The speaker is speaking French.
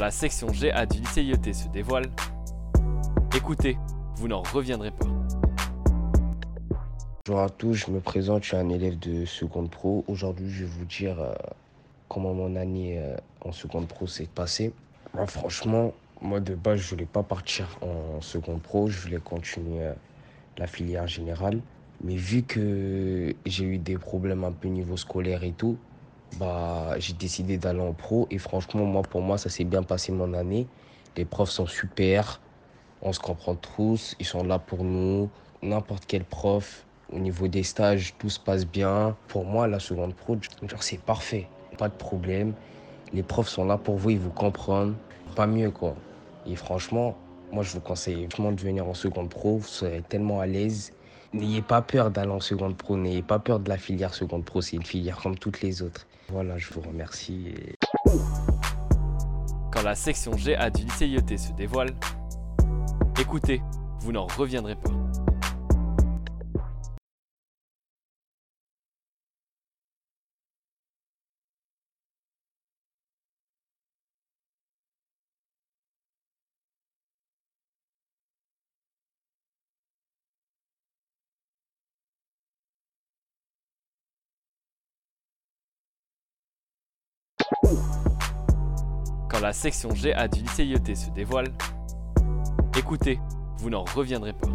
La section GA du lycée IET se dévoile, écoutez, vous n'en reviendrez pas. Bonjour à tous, je me présente, je suis un élève de seconde pro. Aujourd'hui, je vais vous dire euh, comment mon année euh, en seconde pro s'est passée. Moi, franchement, moi de base, je voulais pas partir en seconde pro, je voulais continuer euh, la filière générale. Mais vu que j'ai eu des problèmes un peu niveau scolaire et tout, bah, j'ai décidé d'aller en pro. Et franchement, moi, pour moi, ça s'est bien passé mon année. Les profs sont super, on se comprend tous, ils sont là pour nous. N'importe quel prof, au niveau des stages, tout se passe bien. Pour moi, la seconde pro, c'est parfait. Pas de problème. Les profs sont là pour vous, ils vous comprennent. Pas mieux, quoi. Et franchement, moi, je vous conseille vraiment de venir en seconde pro. Vous serez tellement à l'aise. N'ayez pas peur d'aller en seconde pro. N'ayez pas peur de la filière seconde pro. C'est une filière comme toutes les autres. Voilà, je vous remercie. Quand la section GA du lycée IET se dévoile, écoutez, vous n'en reviendrez pas. Quand la section GA du lycée IET se dévoile, écoutez, vous n'en reviendrez pas.